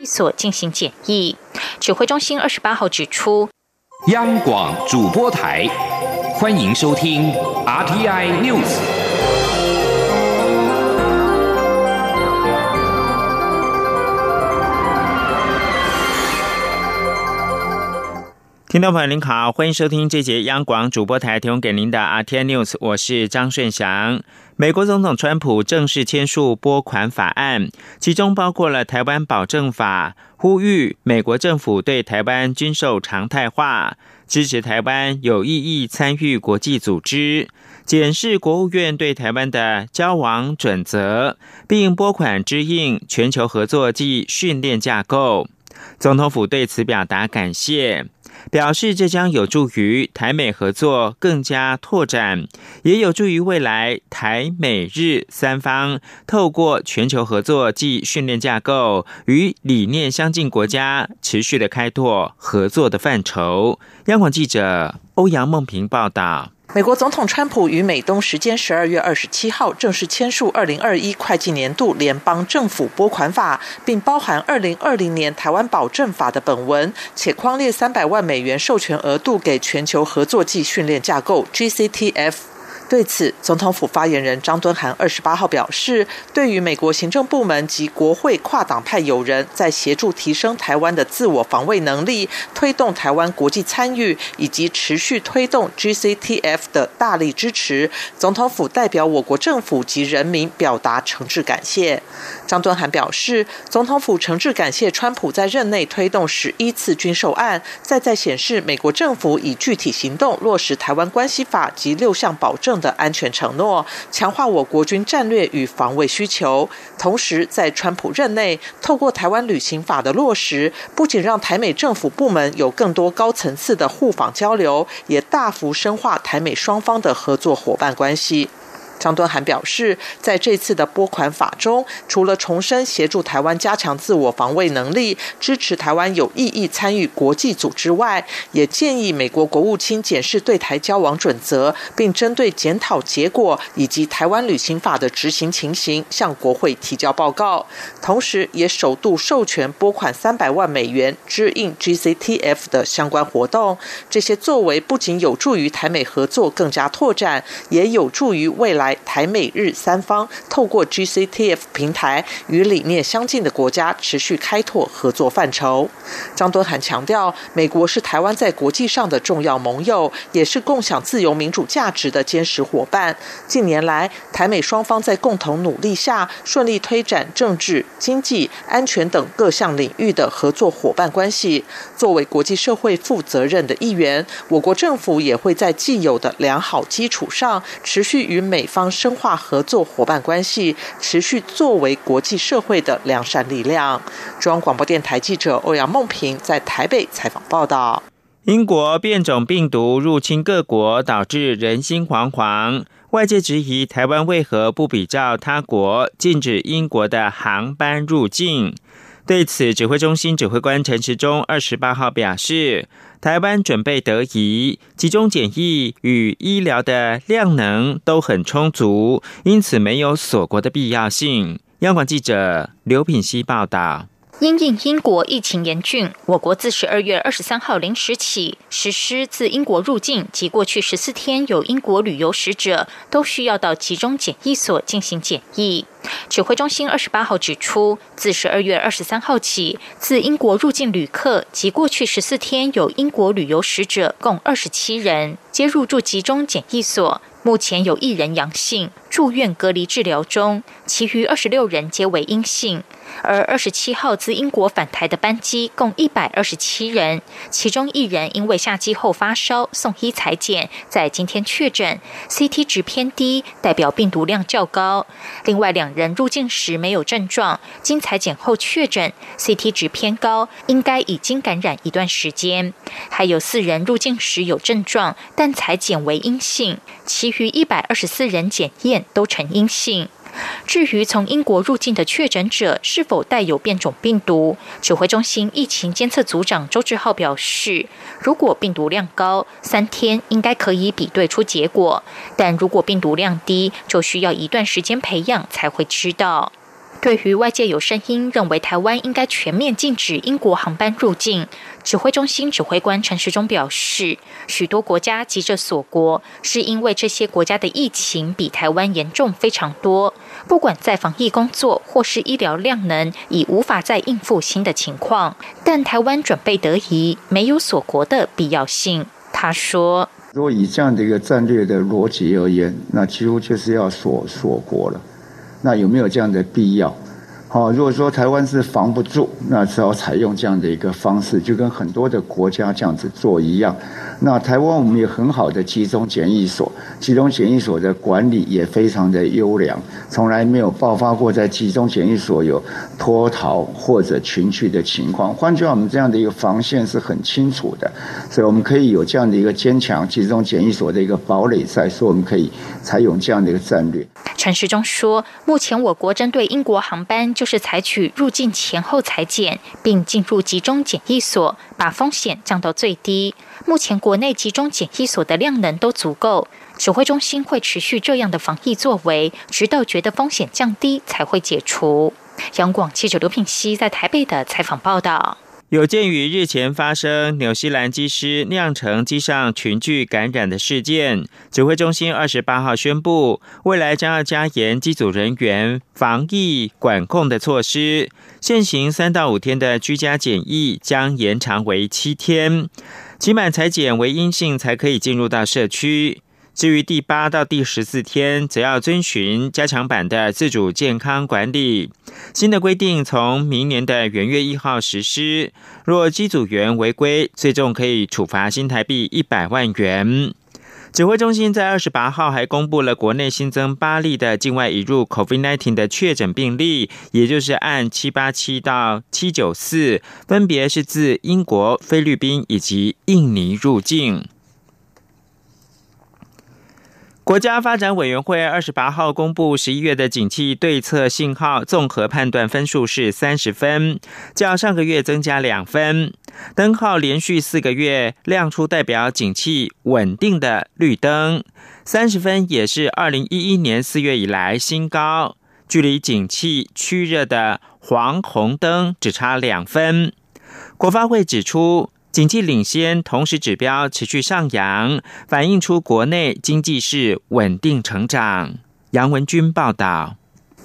一所进行检疫。指挥中心二十八号指出，央广主播台，欢迎收听 RTI News。听众朋友您好，欢迎收听这节央广主播台提供给您的 RT News，我是张顺祥。美国总统川普正式签署拨款法案，其中包括了台湾保证法，呼吁美国政府对台湾军售常态化，支持台湾有意义参与国际组织，检视国务院对台湾的交往准则，并拨款支应全球合作及训练架构。总统府对此表达感谢。表示这将有助于台美合作更加拓展，也有助于未来台美日三方透过全球合作及训练架构与理念相近国家持续的开拓合作的范畴。央广记者欧阳梦平报道。美国总统川普于美东时间十二月二十七号正式签署二零二一会计年度联邦政府拨款法，并包含二零二零年台湾保证法的本文，且框列三百万美元授权额度给全球合作暨训练架构 （GCTF）。对此，总统府发言人张敦涵二十八号表示，对于美国行政部门及国会跨党派友人在协助提升台湾的自我防卫能力、推动台湾国际参与以及持续推动 GCTF 的大力支持，总统府代表我国政府及人民表达诚挚感谢。张敦涵表示，总统府诚挚感谢川普在任内推动十一次军售案，再再显示美国政府以具体行动落实台湾关系法及六项保证的安全承诺，强化我国军战略与防卫需求。同时，在川普任内，透过台湾旅行法的落实，不仅让台美政府部门有更多高层次的互访交流，也大幅深化台美双方的合作伙伴关系。张敦涵表示，在这次的拨款法中，除了重申协助台湾加强自我防卫能力、支持台湾有意义参与国际组织外，也建议美国国务卿检视对台交往准则，并针对检讨结果以及台湾旅行法的执行情形，向国会提交报告。同时，也首度授权拨款三百万美元支应 GCTF 的相关活动。这些作为不仅有助于台美合作更加拓展，也有助于未来。台美日三方透过 GCTF 平台与理念相近的国家持续开拓合作范畴。张敦涵强调，美国是台湾在国际上的重要盟友，也是共享自由民主价值的坚实伙伴。近年来，台美双方在共同努力下，顺利推展政治、经济、安全等各项领域的合作伙伴关系。作为国际社会负责任的一员，我国政府也会在既有的良好基础上，持续与美方。方深化合作伙伴关系，持续作为国际社会的良善力量。中央广播电台记者欧阳梦平在台北采访报道。英国变种病毒入侵各国，导致人心惶惶。外界质疑台湾为何不比照他国禁止英国的航班入境？对此，指挥中心指挥官陈时中二十八号表示。台湾准备得宜，集中检疫与医疗的量能都很充足，因此没有锁国的必要性。央广记者刘品希报道。因应英国疫情严峻，我国自十二月二十三号零时起实施自英国入境及过去十四天有英国旅游史者，都需要到集中检疫所进行检疫。指挥中心二十八号指出，自十二月二十三号起，自英国入境旅客及过去十四天有英国旅游史者共二十七人，皆入住集中检疫所。目前有一人阳性，住院隔离治疗中，其余二十六人皆为阴性。而二十七号自英国返台的班机共一百二十七人，其中一人因为下机后发烧送医裁检，在今天确诊，CT 值偏低，代表病毒量较高。另外两人入境时没有症状，经裁检后确诊，CT 值偏高，应该已经感染一段时间。还有四人入境时有症状，但裁检为阴性，其余一百二十四人检验都呈阴性。至于从英国入境的确诊者是否带有变种病毒，指挥中心疫情监测组长周志浩表示，如果病毒量高，三天应该可以比对出结果；但如果病毒量低，就需要一段时间培养才会知道。对于外界有声音认为台湾应该全面禁止英国航班入境，指挥中心指挥官陈时中表示，许多国家急着锁国，是因为这些国家的疫情比台湾严重非常多，不管在防疫工作或是医疗量能，已无法再应付新的情况。但台湾准备得宜，没有锁国的必要性。他说：“如果以这样的一个战略的逻辑而言，那几乎就是要锁锁国了。”那有没有这样的必要？好，如果说台湾是防不住，那只好采用这样的一个方式，就跟很多的国家这样子做一样。那台湾我们有很好的集中检疫所，集中检疫所的管理也非常的优良，从来没有爆发过在集中检疫所有脱逃或者群聚的情况。换句话，我们这样的一个防线是很清楚的，所以我们可以有这样的一个坚强集中检疫所的一个堡垒在，所以我们可以采用这样的一个战略。陈时中说，目前我国针对英国航班。就是采取入境前后裁剪，并进入集中检疫所，把风险降到最低。目前国内集中检疫所的量能都足够，指挥中心会持续这样的防疫作为，直到觉得风险降低才会解除。杨广记者刘品熙在台北的采访报道。有鉴于日前发生纽西兰机师酿成机上群聚感染的事件，指挥中心二十八号宣布，未来将要加严机组人员防疫管控的措施。现行三到五天的居家检疫将延长为七天，期满裁检为阴性才可以进入到社区。至于第八到第十四天，则要遵循加强版的自主健康管理。新的规定从明年的元月一号实施。若机组员违规，最终可以处罚新台币一百万元。指挥中心在二十八号还公布了国内新增八例的境外移入 COVID-19 的确诊病例，也就是按七八七到七九四，分别是自英国、菲律宾以及印尼入境。国家发展委员会二十八号公布十一月的景气对策信号综合判断分数是三十分，较上个月增加两分。灯号连续四个月亮出代表景气稳定的绿灯，三十分也是二零一一年四月以来新高，距离景气趋热的黄红灯只差两分。国发会指出。经济领先，同时指标持续上扬，反映出国内经济是稳定成长。杨文军报道。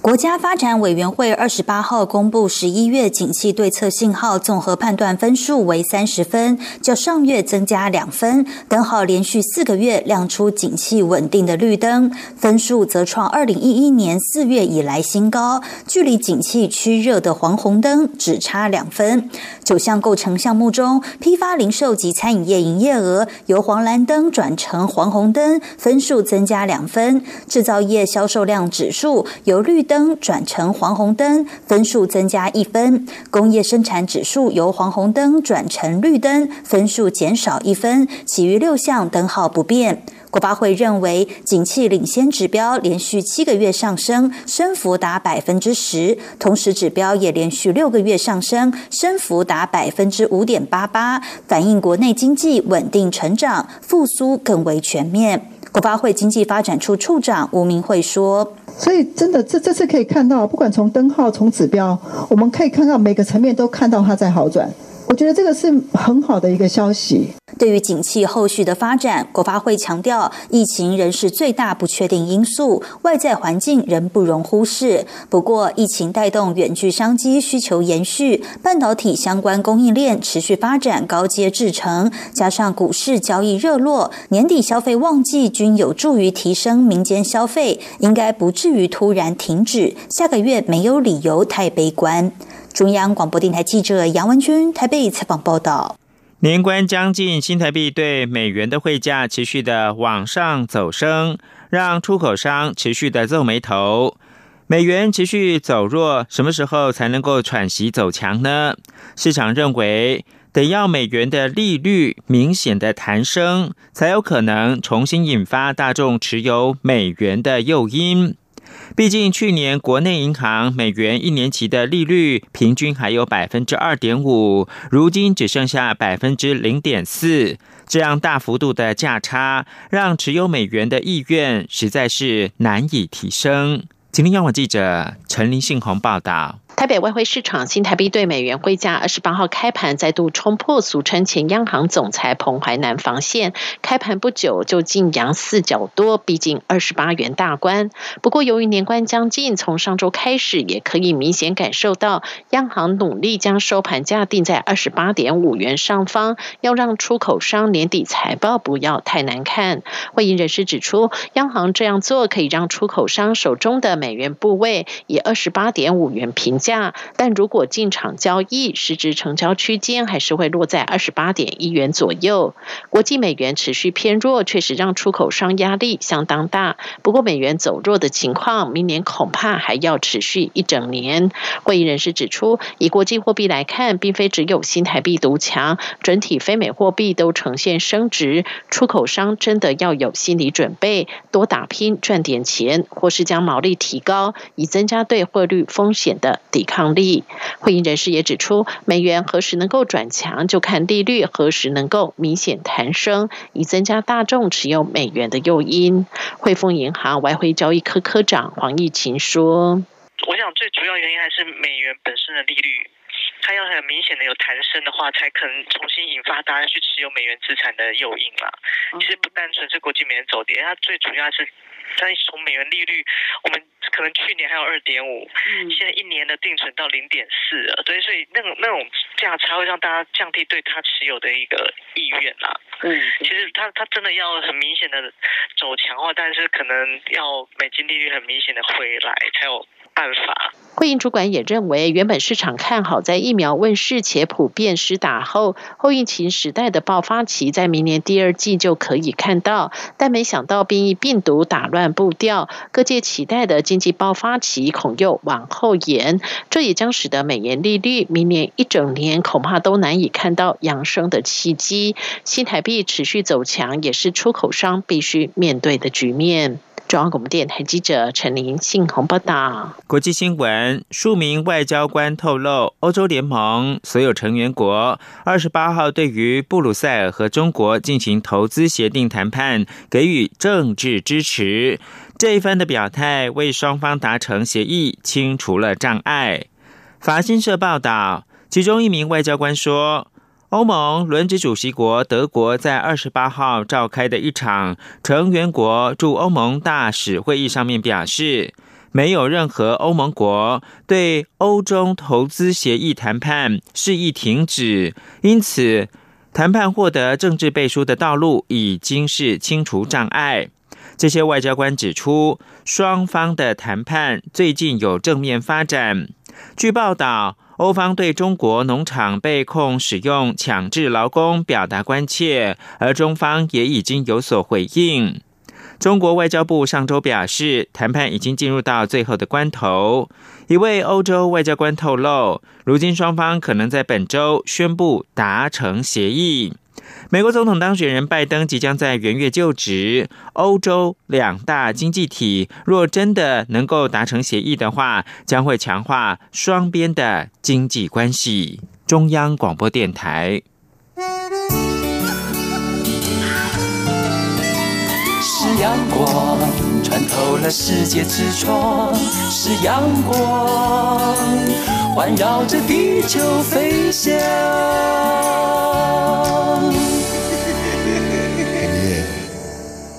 国家发展委员会二十八号公布十一月景气对策信号综合判断分数为三十分，较上月增加两分。灯号连续四个月亮出景气稳定的绿灯，分数则创二零一一年四月以来新高，距离景气趋热的黄红灯只差两分。九项构成项目中，批发零售及餐饮业营业额由黄蓝灯转成黄红灯，分数增加两分；制造业销售量指数由绿灯。灯转成黄红灯，分数增加一分；工业生产指数由黄红灯转成绿灯，分数减少一分。其余六项灯号不变。国发会认为，景气领先指标连续七个月上升，升幅达百分之十；同时指标也连续六个月上升，升幅达百分之五点八八，反映国内经济稳定成长，复苏更为全面。国发会经济发展处处长吴明慧说：“所以，真的，这这次可以看到，不管从灯号、从指标，我们可以看到每个层面都看到它在好转。我觉得这个是很好的一个消息。”对于景气后续的发展，国发会强调，疫情仍是最大不确定因素，外在环境仍不容忽视。不过，疫情带动远距商机需求延续，半导体相关供应链持续发展高阶制程，加上股市交易热络，年底消费旺季均有助于提升民间消费，应该不至于突然停止。下个月没有理由太悲观。中央广播电台记者杨文君台北采访报道。年关将近，新台币对美元的汇价持续的往上走升，让出口商持续的皱眉头。美元持续走弱，什么时候才能够喘息走强呢？市场认为，得要美元的利率明显的弹升，才有可能重新引发大众持有美元的诱因。毕竟，去年国内银行美元一年期的利率平均还有百分之二点五，如今只剩下百分之零点四，这样大幅度的价差，让持有美元的意愿实在是难以提升。今天央广记者陈林信宏报道。台北外汇市场新台币对美元汇价二十八号开盘再度冲破俗称前央行总裁彭淮南防线，开盘不久就晋阳四角多，逼近二十八元大关。不过由于年关将近，从上周开始也可以明显感受到央行努力将收盘价定在二十八点五元上方，要让出口商年底财报不要太难看。会议人士指出，央行这样做可以让出口商手中的美元部位以二十八点五元平。价，但如果进场交易，市值成交区间还是会落在二十八点一元左右。国际美元持续偏弱，确实让出口商压力相当大。不过，美元走弱的情况，明年恐怕还要持续一整年。会议人士指出，以国际货币来看，并非只有新台币独强，整体非美货币都呈现升值。出口商真的要有心理准备，多打拼赚点钱，或是将毛利提高，以增加对汇率风险的。抵抗力。会议人士也指出，美元何时能够转强，就看利率何时能够明显弹升，以增加大众持有美元的诱因。汇丰银行外汇交易科科长黄义琴说：“我想最主要原因还是美元本身的利率，它要很明显的有弹升的话，才可能重新引发大家去持有美元资产的诱因了。其实不单纯是国际美元走跌，它最主要是。”它从美元利率，我们可能去年还有二点五，现在一年的定存到零点四了，对，所以那种那种价差会让大家降低对它持有的一个意愿啦。嗯，其实它它真的要很明显的走强化，但是可能要美金利率很明显的回来才有。办法。会议主管也认为，原本市场看好在疫苗问世且普遍施打后，后疫情时代的爆发期在明年第二季就可以看到，但没想到变异病毒打乱步调，各界期待的经济爆发期恐又往后延，这也将使得美元利率明年一整年恐怕都难以看到扬升的契机。新台币持续走强，也是出口商必须面对的局面。中央广播电台记者陈琳信鸿报道。国际新闻：数名外交官透露，欧洲联盟所有成员国二十八号对于布鲁塞尔和中国进行投资协定谈判给予政治支持。这一番的表态为双方达成协议清除了障碍。法新社报道，其中一名外交官说。欧盟轮值主席国德国在二十八号召开的一场成员国驻欧盟大使会议上面表示，没有任何欧盟国对欧中投资协议谈判示意停止，因此谈判获得政治背书的道路已经是清除障碍。这些外交官指出，双方的谈判最近有正面发展。据报道。欧方对中国农场被控使用强制劳工表达关切，而中方也已经有所回应。中国外交部上周表示，谈判已经进入到最后的关头。一位欧洲外交官透露，如今双方可能在本周宣布达成协议。美国总统当选人拜登即将在元月就职。欧洲两大经济体若真的能够达成协议的话，将会强化双边的经济关系。中央广播电台。是阳光穿透了世界之窗，是阳光环绕着地球飞翔。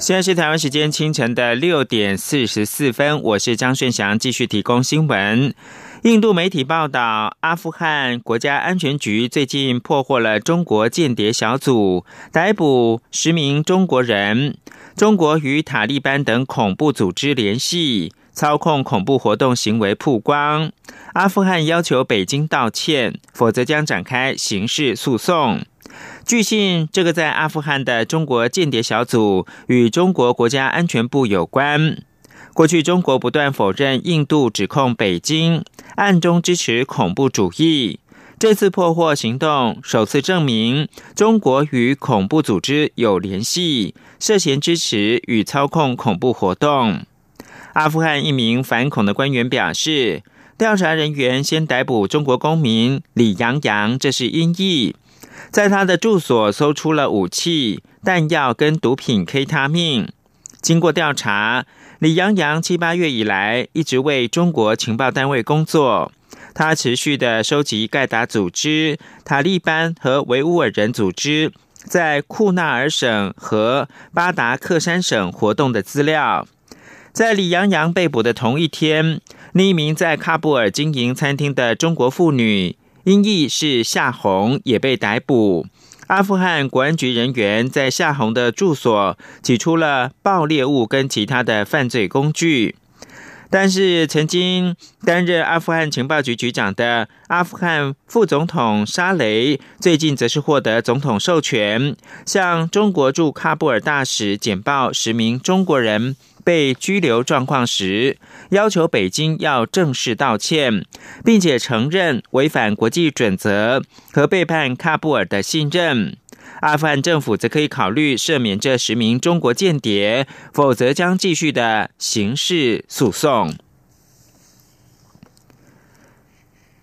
现在是台湾时间清晨的六点四十四分，我是张顺祥，继续提供新闻。印度媒体报道，阿富汗国家安全局最近破获了中国间谍小组，逮捕十名中国人。中国与塔利班等恐怖组织联系，操控恐怖活动行为曝光。阿富汗要求北京道歉，否则将展开刑事诉讼。据信，这个在阿富汗的中国间谍小组与中国国家安全部有关。过去，中国不断否认印度指控北京暗中支持恐怖主义。这次破获行动首次证明，中国与恐怖组织有联系，涉嫌支持与操控恐怖活动。阿富汗一名反恐的官员表示，调查人员先逮捕中国公民李阳阳，这是因意。在他的住所搜出了武器、弹药跟毒品 K 他命。经过调查，李洋洋七八月以来一直为中国情报单位工作，他持续的收集盖达组织、塔利班和维吾尔人组织在库纳尔省和巴达克山省活动的资料。在李洋洋被捕的同一天，另一名在喀布尔经营餐厅的中国妇女，音译是夏红，也被逮捕。阿富汗国安局人员在夏红的住所挤出了爆裂物跟其他的犯罪工具，但是曾经担任阿富汗情报局局长的阿富汗副总统沙雷，最近则是获得总统授权，向中国驻喀布尔大使简报十名中国人。被拘留状况时，要求北京要正式道歉，并且承认违反国际准则和背叛喀布尔的信任。阿富汗政府则可以考虑赦免这十名中国间谍，否则将继续的刑事诉讼。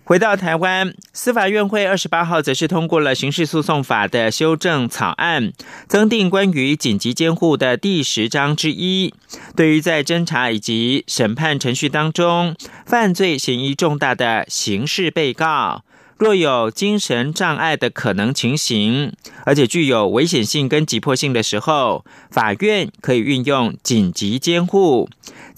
回到台湾，司法院会二十八号则是通过了刑事诉讼法的修正草案，增订关于紧急监护的第十章之一。对于在侦查以及审判程序当中犯罪嫌疑重大的刑事被告。若有精神障碍的可能情形，而且具有危险性跟急迫性的时候，法院可以运用紧急监护，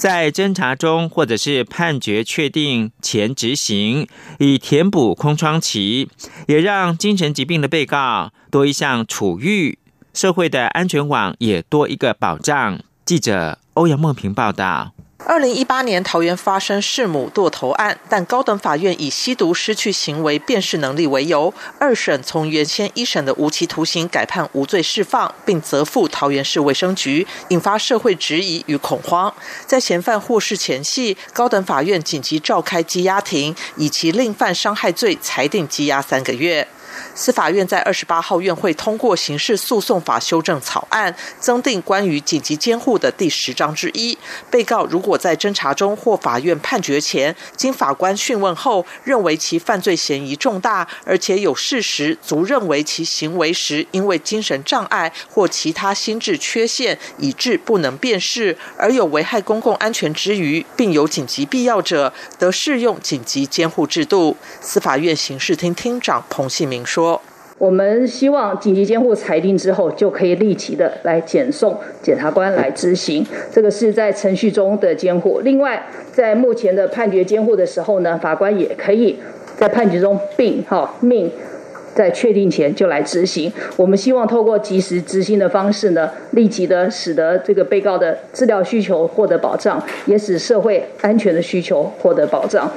在侦查中或者是判决确定前执行，以填补空窗期，也让精神疾病的被告多一项处遇，社会的安全网也多一个保障。记者欧阳梦平报道。二零一八年桃园发生弑母剁头案，但高等法院以吸毒失去行为辨识能力为由，二审从原先一审的无期徒刑改判无罪释放，并责付桃园市卫生局，引发社会质疑与恐慌。在嫌犯获释前夕，高等法院紧急召开羁押庭，以其另犯伤害罪裁定羁押三个月。司法院在二十八号院会通过刑事诉讼法修正草案，增订关于紧急监护的第十章之一。被告如果在侦查中或法院判决前，经法官讯问后认为其犯罪嫌疑重大，而且有事实足认为其行为时因为精神障碍或其他心智缺陷以致不能辨识，而有危害公共安全之余，并有紧急必要者，得适用紧急监护制度。司法院刑事厅厅长彭信明说。我们希望紧急监护裁定之后，就可以立即的来检送检察官来执行。这个是在程序中的监护。另外，在目前的判决监护的时候呢，法官也可以在判决中并哈命在确定前就来执行。我们希望透过及时执行的方式呢，立即的使得这个被告的治疗需求获得保障，也使社会安全的需求获得保障。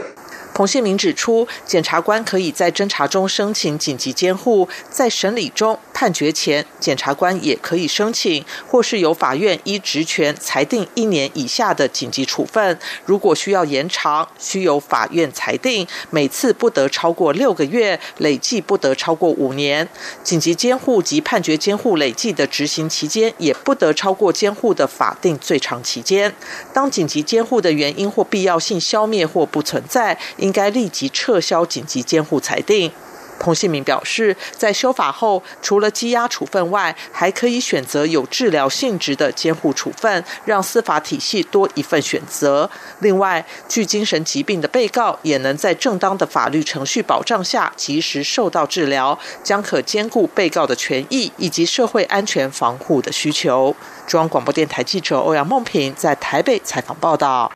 彭宪明指出，检察官可以在侦查中申请紧急监护，在审理中、判决前，检察官也可以申请，或是由法院依职权裁定一年以下的紧急处分。如果需要延长，需由法院裁定，每次不得超过六个月，累计不得超过五年。紧急监护及判决监护累计的执行期间，也不得超过监护的法定最长期间。当紧急监护的原因或必要性消灭或不存在。应该立即撤销紧急监护裁定。彭信明表示，在修法后，除了羁押处分外，还可以选择有治疗性质的监护处分，让司法体系多一份选择。另外，具精神疾病的被告也能在正当的法律程序保障下及时受到治疗，将可兼顾被告的权益以及社会安全防护的需求。中央广播电台记者欧阳梦平在台北采访报道。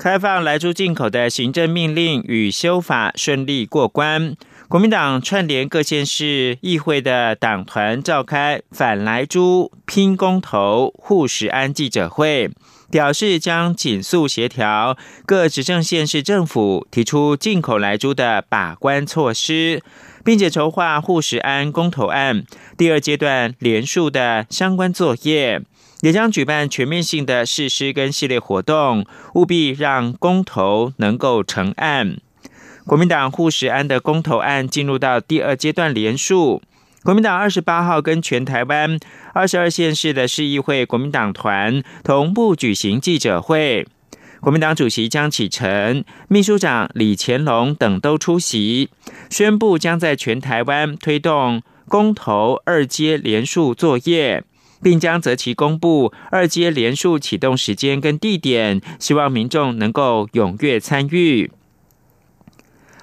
开放来猪进口的行政命令与修法顺利过关。国民党串联各县市议会的党团召开反来猪拼公投护食安记者会，表示将紧速协调各执政县市政府提出进口来猪的把关措施，并且筹划护食安公投案第二阶段连数的相关作业。也将举办全面性的誓师跟系列活动，务必让公投能够成案。国民党护食安的公投案进入到第二阶段连署，国民党二十八号跟全台湾二十二县市的市议会国民党团同步举行记者会，国民党主席江启臣、秘书长李乾龙等都出席，宣布将在全台湾推动公投二阶联署作业。并将择期公布二阶连数启动时间跟地点，希望民众能够踊跃参与。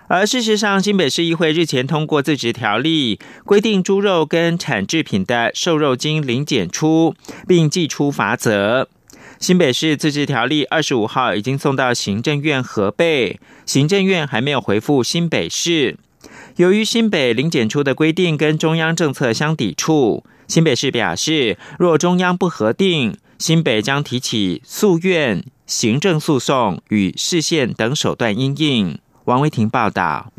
而事实上，新北市议会日前通过自治条例，规定猪肉跟产制品的瘦肉精零检出，并寄出罚则。新北市自治条例二十五号已经送到行政院核备，行政院还没有回复新北市。由于新北零检出的规定跟中央政策相抵触，新北市表示，若中央不核定，新北将提起诉愿、行政诉讼与市县等手段应应。王维婷报道。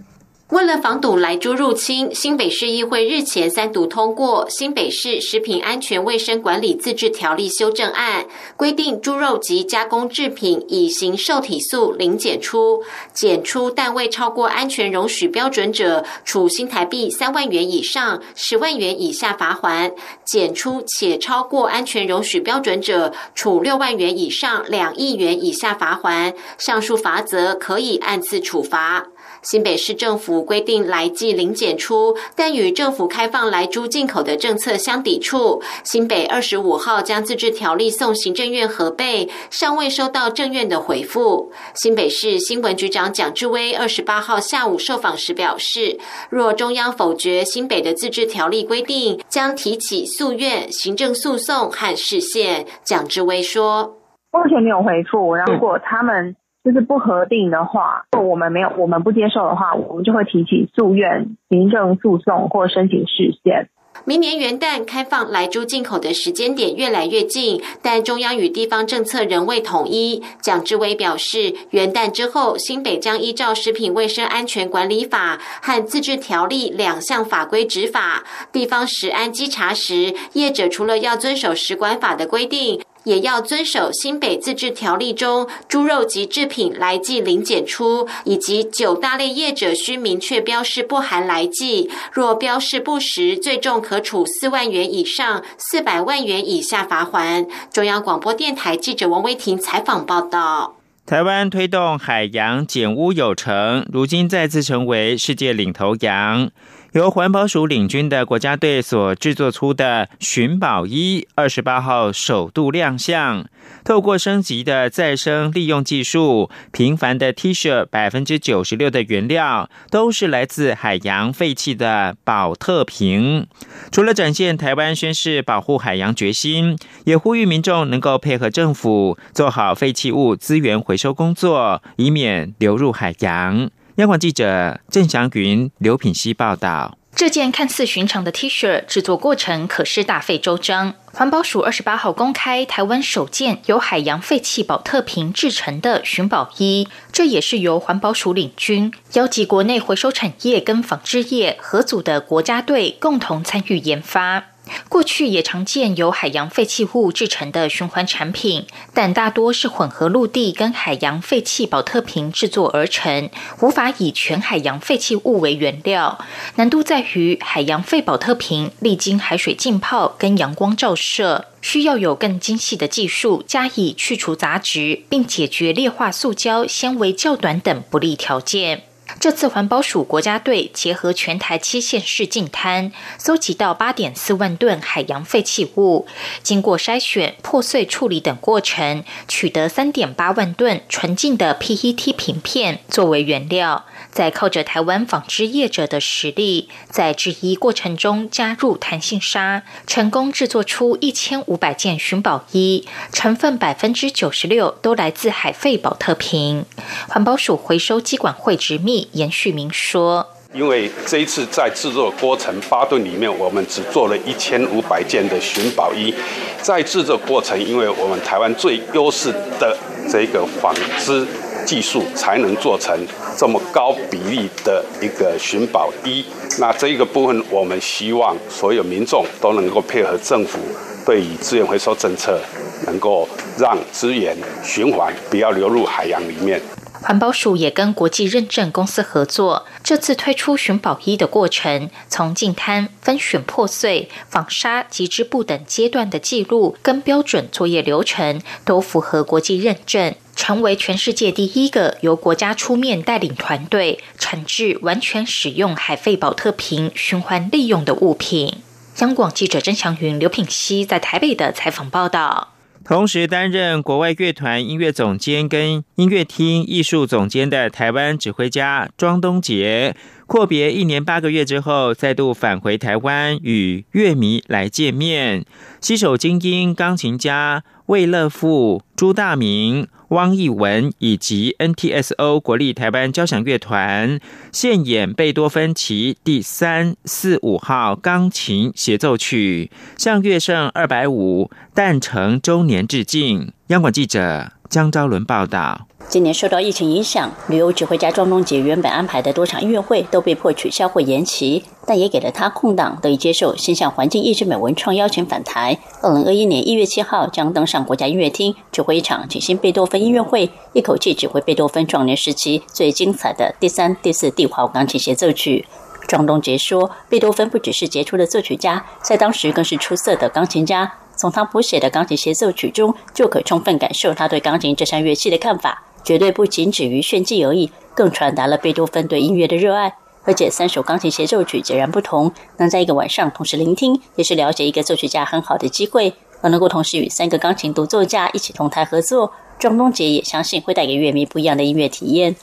为了防堵来猪入侵，新北市议会日前三读通过《新北市食品安全卫生管理自治条例》修正案，规定猪肉及加工制品乙型受体素零检出，检出但未超过安全容许标准者，处新台币三万元以上十万元以下罚款；检出且超过安全容许标准者，处六万元以上两亿元以下罚款。上述罚则可以按次处罚。新北市政府规定来季零检出，但与政府开放来猪进口的政策相抵触。新北二十五号将自治条例送行政院核备，尚未收到政院的回复。新北市新闻局长蒋志威二十八号下午受访时表示，若中央否决新北的自治条例规定，将提起诉愿、行政诉讼和释宪。蒋志威说：“目前没有回复，如果他们。”就是不核定的话，我们没有，我们不接受的话，我们就会提起诉愿、行政诉讼或申请释宪。明年元旦开放来猪进口的时间点越来越近，但中央与地方政策仍未统一。蒋志伟表示，元旦之后，新北将依照《食品卫生安全管理法》和《自治条例》两项法规执法。地方食安稽查时，业者除了要遵守食管法的规定。也要遵守新北自治条例中猪肉及制品来记零检出，以及九大类业者需明确标示不含来记，若标示不实，最重可处四万元以上四百万元以下罚款。中央广播电台记者王威婷采访报道。台湾推动海洋减污有成，如今再次成为世界领头羊。由环保署领军的国家队所制作出的寻宝衣，二十八号首度亮相。透过升级的再生利用技术，平凡的 T 恤百分之九十六的原料都是来自海洋废弃的宝特瓶。除了展现台湾宣誓保护海洋决心，也呼吁民众能够配合政府做好废弃物资源回收工作，以免流入海洋。央广记者郑祥云、刘品希报道：这件看似寻常的 T 恤制作过程可是大费周章。环保署二十八号公开台湾首件由海洋废弃保特瓶制成的寻宝衣，这也是由环保署领军，邀集国内回收产业跟纺织业合组的国家队共同参与研发。过去也常见由海洋废弃物制成的循环产品，但大多是混合陆地跟海洋废弃保特瓶制作而成，无法以全海洋废弃物为原料。难度在于海洋废保特瓶历经海水浸泡跟阳光照射，需要有更精细的技术加以去除杂质，并解决劣化塑胶、纤维较短等不利条件。这次环保署国家队结合全台七县市近滩，搜集到八点四万吨海洋废弃物，经过筛选、破碎处理等过程，取得三点八万吨纯净的 PET 瓶片作为原料。在靠着台湾纺织业者的实力，在制衣过程中加入弹性纱，成功制作出一千五百件寻宝衣，成分百分之九十六都来自海废保特瓶。环保署回收机管会执秘严旭明说：“因为这一次在制作过程八吨里面，我们只做了一千五百件的寻宝衣，在制作过程，因为我们台湾最优势的这个纺织。”技术才能做成这么高比例的一个寻宝衣。那这一个部分，我们希望所有民众都能够配合政府对于资源回收政策，能够让资源循环，不要流入海洋里面。环保署也跟国际认证公司合作，这次推出寻宝衣的过程，从净滩、分选、破碎、纺纱及织布等阶段的记录跟标准作业流程，都符合国际认证。成为全世界第一个由国家出面带领团队产制完全使用海废保特瓶循环利用的物品。央广记者曾祥云、刘品熙在台北的采访报道。同时担任国外乐团音乐总监跟音乐厅艺术总监的台湾指挥家庄东杰，阔别一年八个月之后，再度返回台湾与乐迷来见面，携手精英钢琴家魏乐富、朱大明。汪义文以及 NTSO 国立台湾交响乐团现演贝多芬其第三、四、五号钢琴协奏曲，向乐圣二百五诞辰周年致敬。央广记者江昭伦报道。今年受到疫情影响，旅游指挥家庄东杰原本安排的多场音乐会都被迫取消或延期，但也给了他空档，得以接受先向环境意志美文创邀请返台。二零二一年一月七号将登上国家音乐厅，指挥一场全新贝多芬音乐会，一口气指挥贝多芬壮年时期最精彩的第三、第四、第五号钢琴协奏曲。庄东杰说：“贝多芬不只是杰出的作曲家，在当时更是出色的钢琴家。从他谱写的钢琴协奏曲中，就可充分感受他对钢琴这项乐器的看法。”绝对不仅止于炫技而已，更传达了贝多芬对音乐的热爱。而且三首钢琴协奏曲截然不同，能在一个晚上同时聆听，也是了解一个作曲家很好的机会。而能够同时与三个钢琴独奏家一起同台合作，庄东杰也相信会带给乐迷不一样的音乐体验。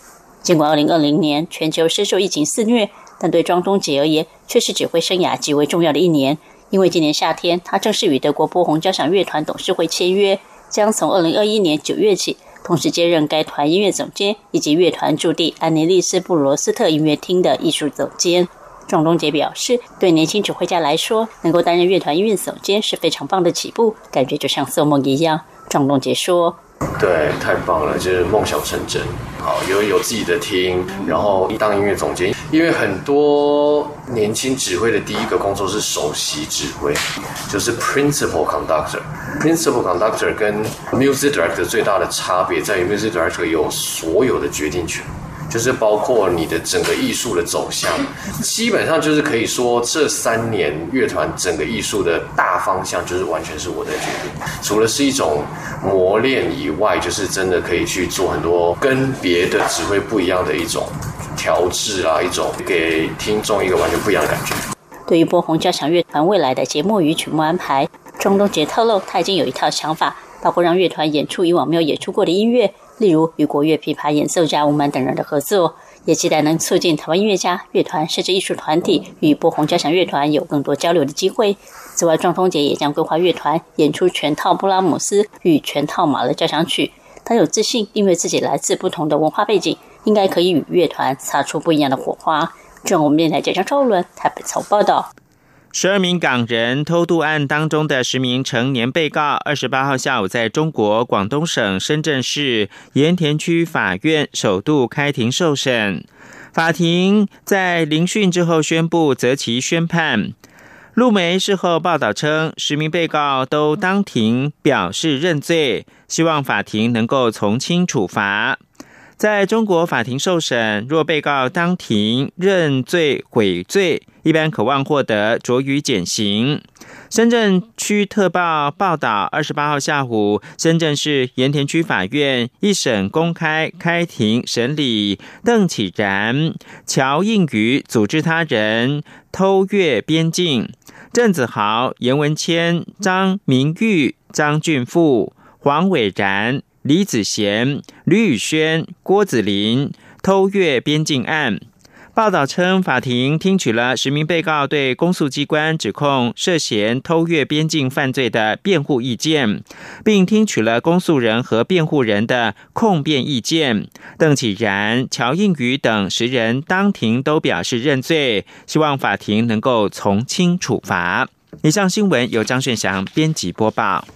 尽管二零二零年全球深受疫情肆虐，但对庄东杰而言却是指挥生涯极为重要的一年，因为今年夏天他正式与德国波鸿交响乐团董事会签约，将从2021年9月起。同时接任该团音乐总监以及乐团驻地安尼利斯布罗斯特音乐厅的艺术总监。庄东杰表示，对年轻指挥家来说，能够担任乐团音乐总监是非常棒的起步，感觉就像做梦一样。庄东杰说。对，太棒了，就是梦想成真。好，有有自己的厅，然后当音乐总监。因为很多年轻指挥的第一个工作是首席指挥，就是 principal conductor。principal conductor 跟 music director 最大的差别在于，music director 有所有的决定权。就是包括你的整个艺术的走向，基本上就是可以说这三年乐团整个艺术的大方向就是完全是我在决定。除了是一种磨练以外，就是真的可以去做很多跟别的指挥不一样的一种调制啊，一种给听众一个完全不一样的感觉。对于波鸿交响乐团未来的节目与曲目安排，庄东杰透露他已经有一套想法，包括让乐团演出以往没有演出过的音乐。例如与国乐琵琶演奏家吴满等人的合作，也期待能促进台湾音乐家、乐团甚至艺术团体与波鸿交响乐团有更多交流的机会。此外，庄丰杰也将规划乐团演出全套布拉姆斯与全套马勒交响曲。他有自信，因为自己来自不同的文化背景，应该可以与乐团擦出不一样的火花。正我们电台记者周伦台北草报道。十二名港人偷渡案当中的十名成年被告，二十八号下午在中国广东省深圳市盐田区法院首度开庭受审。法庭在聆讯之后宣布择期宣判。陆媒事后报道称，十名被告都当庭表示认罪，希望法庭能够从轻处罚。在中国法庭受审，若被告当庭认罪悔罪，一般渴望获得酌予减刑。深圳区特报报道，二十八号下午，深圳市盐田区法院一审公开开庭审理邓启然、乔应宇组织他人偷越边境，郑子豪、严文谦、张明玉、张俊富、黄伟然。李子贤、吕宇轩、郭子林偷越边境案报道称，法庭听取了十名被告对公诉机关指控涉嫌偷越边境犯罪的辩护意见，并听取了公诉人和辩护人的控辩意见。邓启然、乔应宇等十人当庭都表示认罪，希望法庭能够从轻处罚。以上新闻由张炫祥编辑播报。